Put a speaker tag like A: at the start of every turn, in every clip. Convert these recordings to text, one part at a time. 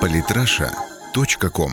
A: Политраша.ком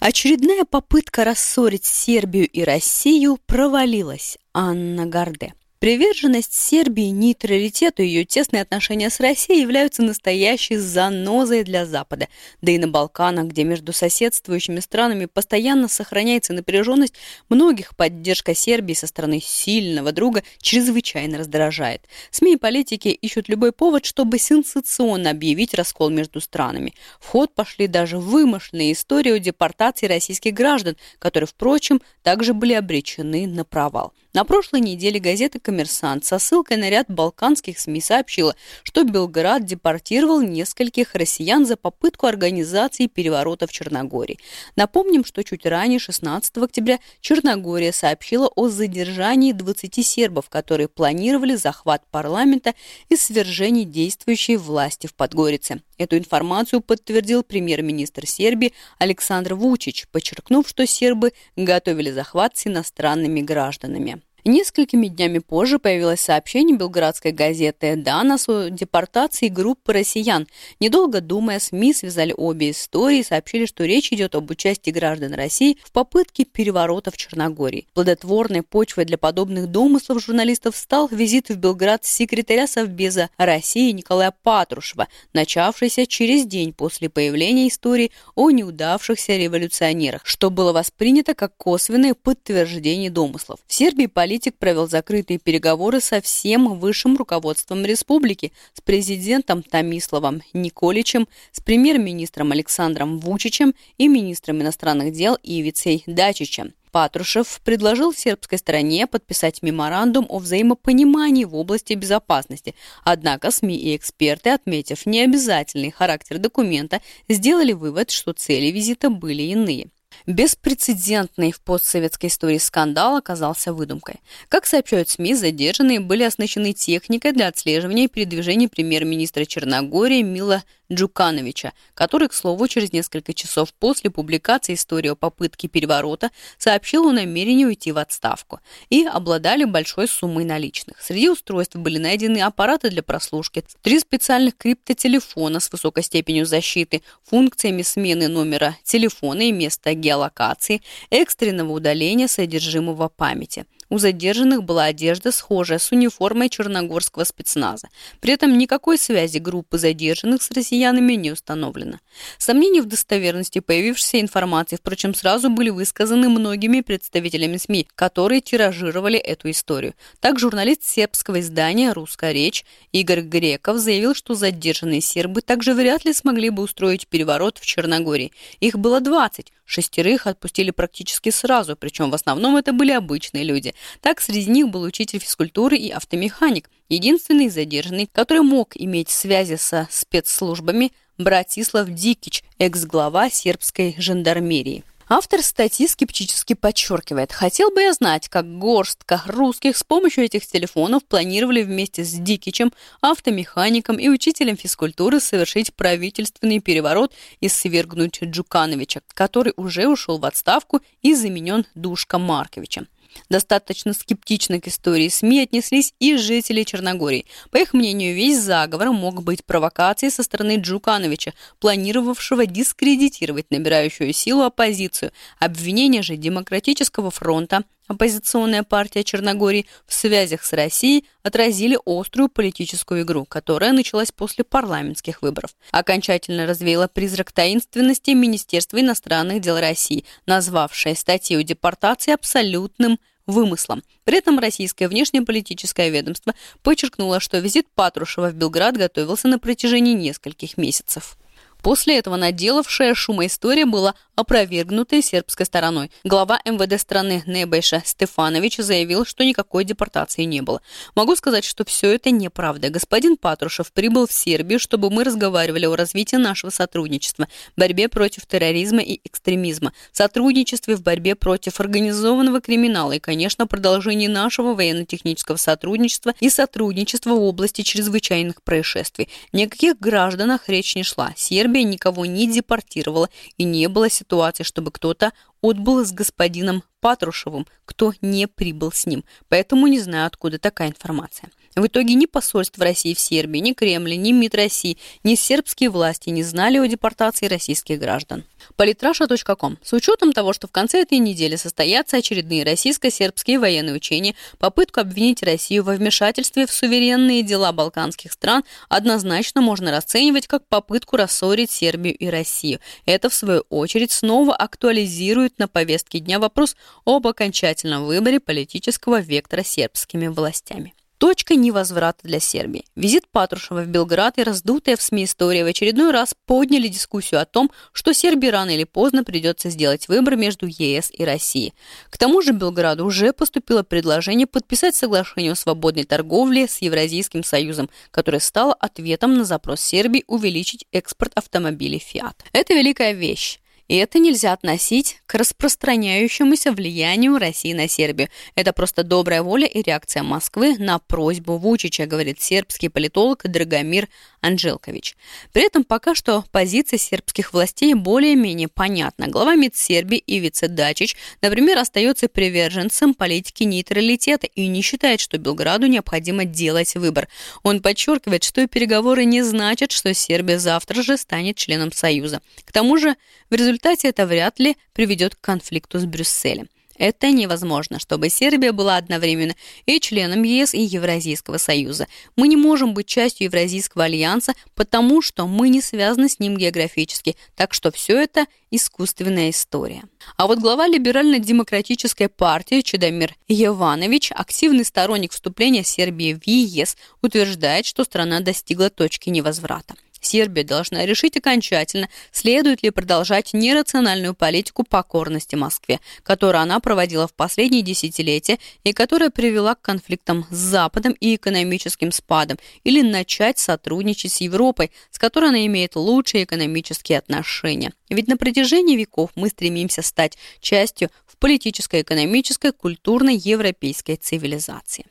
B: Очередная попытка рассорить Сербию и Россию провалилась. Анна Гарде. Приверженность Сербии нейтралитету и ее тесные отношения с Россией являются настоящей занозой для Запада. Да и на Балканах, где между соседствующими странами постоянно сохраняется напряженность, многих поддержка Сербии со стороны сильного друга чрезвычайно раздражает. СМИ и политики ищут любой повод, чтобы сенсационно объявить раскол между странами. В ход пошли даже вымышленные истории о депортации российских граждан, которые, впрочем, также были обречены на провал. На прошлой неделе газета «Коммерсант» со ссылкой на ряд балканских СМИ сообщила, что Белград депортировал нескольких россиян за попытку организации переворота в Черногории. Напомним, что чуть ранее, 16 октября, Черногория сообщила о задержании 20 сербов, которые планировали захват парламента и свержение действующей власти в Подгорице. Эту информацию подтвердил премьер-министр Сербии Александр Вучич, подчеркнув, что сербы готовили захват с иностранными гражданами. Несколькими днями позже появилось сообщение белградской газеты «Данас» о депортации группы россиян. Недолго думая, СМИ связали обе истории и сообщили, что речь идет об участии граждан России в попытке переворота в Черногории. Плодотворной почвой для подобных домыслов журналистов стал визит в Белград секретаря Совбеза России Николая Патрушева, начавшийся через день после появления истории о неудавшихся революционерах, что было воспринято как косвенное подтверждение домыслов. В Сербии политик провел закрытые переговоры со всем высшим руководством республики, с президентом Томиславом Николичем, с премьер-министром Александром Вучичем и министром иностранных дел Ивицей Дачичем. Патрушев предложил сербской стороне подписать меморандум о взаимопонимании в области безопасности. Однако СМИ и эксперты, отметив необязательный характер документа, сделали вывод, что цели визита были иные. Беспрецедентный в постсоветской истории скандал оказался выдумкой. Как сообщают СМИ, задержанные были оснащены техникой для отслеживания передвижений премьер-министра Черногории Мила Джукановича, который, к слову, через несколько часов после публикации истории о попытке переворота сообщил о намерении уйти в отставку и обладали большой суммой наличных. Среди устройств были найдены аппараты для прослушки, три специальных криптотелефона с высокой степенью защиты, функциями смены номера телефона и места геолокации, экстренного удаления содержимого памяти – у задержанных была одежда, схожая с униформой черногорского спецназа. При этом никакой связи группы задержанных с россиянами не установлено. Сомнения в достоверности появившейся информации, впрочем, сразу были высказаны многими представителями СМИ, которые тиражировали эту историю. Так журналист сербского издания «Русская речь» Игорь Греков заявил, что задержанные сербы также вряд ли смогли бы устроить переворот в Черногории. Их было 20, Шестерых отпустили практически сразу, причем в основном это были обычные люди. Так, среди них был учитель физкультуры и автомеханик, единственный задержанный, который мог иметь связи со спецслужбами, Братислав Дикич, экс-глава сербской жандармерии. Автор статьи скептически подчеркивает, хотел бы я знать, как горстка русских с помощью этих телефонов планировали вместе с Дикичем, автомехаником и учителем физкультуры совершить правительственный переворот и свергнуть Джукановича, который уже ушел в отставку и заменен Душка Марковичем. Достаточно скептично к истории СМИ отнеслись и жители Черногории. По их мнению, весь заговор мог быть провокацией со стороны Джукановича, планировавшего дискредитировать набирающую силу оппозицию. Обвинения же Демократического фронта, оппозиционная партия Черногории, в связях с Россией отразили острую политическую игру, которая началась после парламентских выборов. Окончательно развеяла призрак таинственности Министерства иностранных дел России, назвавшее статью депортации абсолютным вымыслом. При этом российское внешнеполитическое ведомство подчеркнуло, что визит Патрушева в Белград готовился на протяжении нескольких месяцев. После этого наделавшая шума история была опровергнутая сербской стороной. Глава МВД страны Небеша Стефанович заявил, что никакой депортации не было. Могу сказать, что все это неправда. Господин Патрушев прибыл в Сербию, чтобы мы разговаривали о развитии нашего сотрудничества, борьбе против терроризма и экстремизма, сотрудничестве в борьбе против организованного криминала и, конечно, продолжении нашего военно-технического сотрудничества и сотрудничества в области чрезвычайных происшествий. Никаких гражданах речь не шла. Сербия никого не депортировала и не было ситуации, чтобы кто-то отбыл с господином Патрушевым, кто не прибыл с ним. Поэтому не знаю, откуда такая информация. В итоге ни посольство России в Сербии, ни Кремль, ни МИД России, ни сербские власти не знали о депортации российских граждан. Политраша.ком. С учетом того, что в конце этой недели состоятся очередные российско-сербские военные учения, попытку обвинить Россию во вмешательстве в суверенные дела балканских стран однозначно можно расценивать как попытку рассорить Сербию и Россию. Это, в свою очередь, снова актуализирует на повестке дня вопрос об окончательном выборе политического вектора сербскими властями. Точка невозврата для Сербии. Визит Патрушева в Белград и раздутая в СМИ история в очередной раз подняли дискуссию о том, что Сербии рано или поздно придется сделать выбор между ЕС и Россией. К тому же Белграду уже поступило предложение подписать соглашение о свободной торговле с Евразийским союзом, которое стало ответом на запрос Сербии увеличить экспорт автомобилей Fiat. Это великая вещь. И это нельзя относить к распространяющемуся влиянию России на Сербию. Это просто добрая воля и реакция Москвы на просьбу Вучича, говорит сербский политолог Драгомир Анжелкович. При этом пока что позиция сербских властей более-менее понятна. Глава МИД Сербии Ивица Дачич, например, остается приверженцем политики нейтралитета и не считает, что Белграду необходимо делать выбор. Он подчеркивает, что переговоры не значат, что Сербия завтра же станет членом Союза. К тому же в результате это вряд ли приведет к конфликту с Брюсселем. Это невозможно, чтобы Сербия была одновременно и членом ЕС и Евразийского союза. Мы не можем быть частью Евразийского альянса, потому что мы не связаны с ним географически, так что все это искусственная история. А вот глава либерально-демократической партии Чедамир Еванович, активный сторонник вступления Сербии в ЕС, утверждает, что страна достигла точки невозврата. Сербия должна решить окончательно, следует ли продолжать нерациональную политику покорности Москве, которую она проводила в последние десятилетия и которая привела к конфликтам с Западом и экономическим спадом, или начать сотрудничать с Европой, с которой она имеет лучшие экономические отношения. Ведь на протяжении веков мы стремимся стать частью в политической, экономической, культурной европейской цивилизации.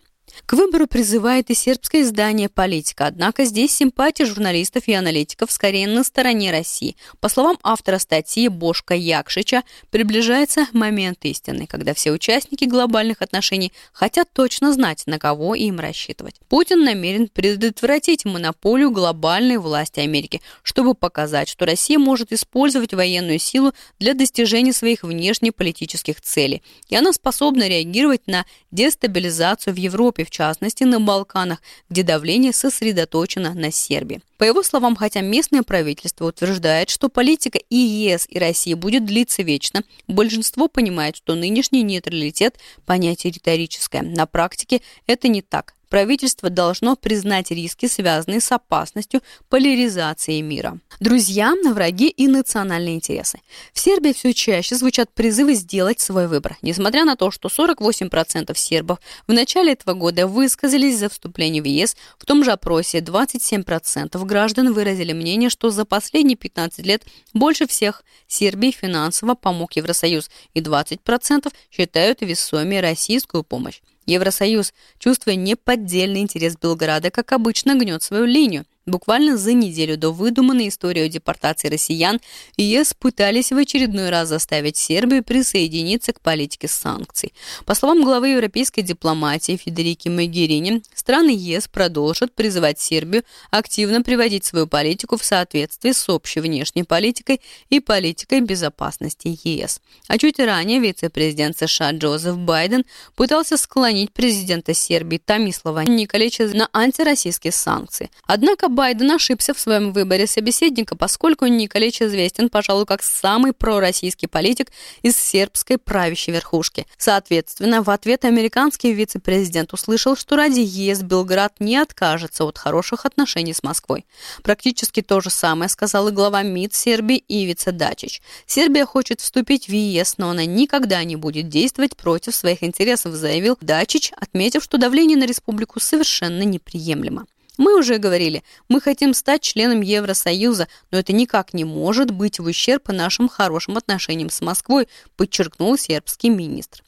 B: К выбору призывает и сербское издание «Политика», однако здесь симпатия журналистов и аналитиков скорее на стороне России. По словам автора статьи Бошка Якшича, приближается момент истины, когда все участники глобальных отношений хотят точно знать, на кого им рассчитывать. Путин намерен предотвратить монополию глобальной власти Америки, чтобы показать, что Россия может использовать военную силу для достижения своих внешнеполитических целей, и она способна реагировать на дестабилизацию в Европе, в частности на Балканах, где давление сосредоточено на Сербии. По его словам, хотя местное правительство утверждает, что политика и ЕС, и России будет длиться вечно, большинство понимает, что нынешний нейтралитет – понятие риторическое. На практике это не так. Правительство должно признать риски, связанные с опасностью поляризации мира. Друзья, враги и национальные интересы. В Сербии все чаще звучат призывы сделать свой выбор. Несмотря на то, что 48% сербов в начале этого года высказались за вступление в ЕС, в том же опросе 27% граждан выразили мнение, что за последние 15 лет больше всех Сербии финансово помог Евросоюз, и 20% считают весомее российскую помощь. Евросоюз, чувствуя неподдельный интерес Белграда, как обычно, гнет свою линию. Буквально за неделю до выдуманной истории о депортации россиян ЕС пытались в очередной раз заставить Сербию присоединиться к политике санкций. По словам главы европейской дипломатии Федерики Могерини, страны ЕС продолжат призывать Сербию активно приводить свою политику в соответствие с общей внешней политикой и политикой безопасности ЕС. А чуть ранее вице-президент США Джозеф Байден пытался склонить президента Сербии Томислава Николича на антироссийские санкции. Однако Байден ошибся в своем выборе собеседника, поскольку Николич известен, пожалуй, как самый пророссийский политик из сербской правящей верхушки. Соответственно, в ответ американский вице-президент услышал, что ради ЕС Белград не откажется от хороших отношений с Москвой. Практически то же самое сказал и глава МИД Сербии Ивица Дачич. Сербия хочет вступить в ЕС, но она никогда не будет действовать против своих интересов, заявил Дачич, отметив, что давление на республику совершенно неприемлемо. Мы уже говорили, мы хотим стать членом Евросоюза, но это никак не может быть в ущерб нашим хорошим отношениям с Москвой, подчеркнул сербский министр.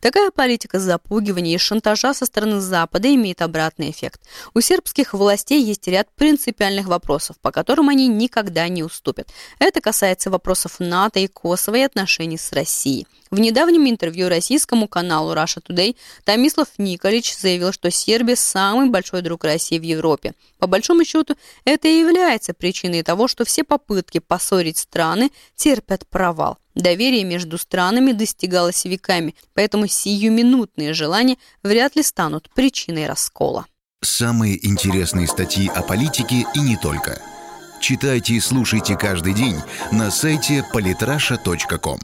B: Такая политика запугивания и шантажа со стороны Запада имеет обратный эффект. У сербских властей есть ряд принципиальных вопросов, по которым они никогда не уступят. Это касается вопросов НАТО и Косово и отношений с Россией. В недавнем интервью российскому каналу Russia Today Томислав Николич заявил, что Сербия – самый большой друг России в Европе. По большому счету, это и является причиной того, что все попытки поссорить страны терпят провал. Доверие между странами достигалось веками, поэтому сиюминутные желания вряд ли станут причиной раскола.
A: Самые интересные статьи о политике и не только. Читайте и слушайте каждый день на сайте polytrasha.com.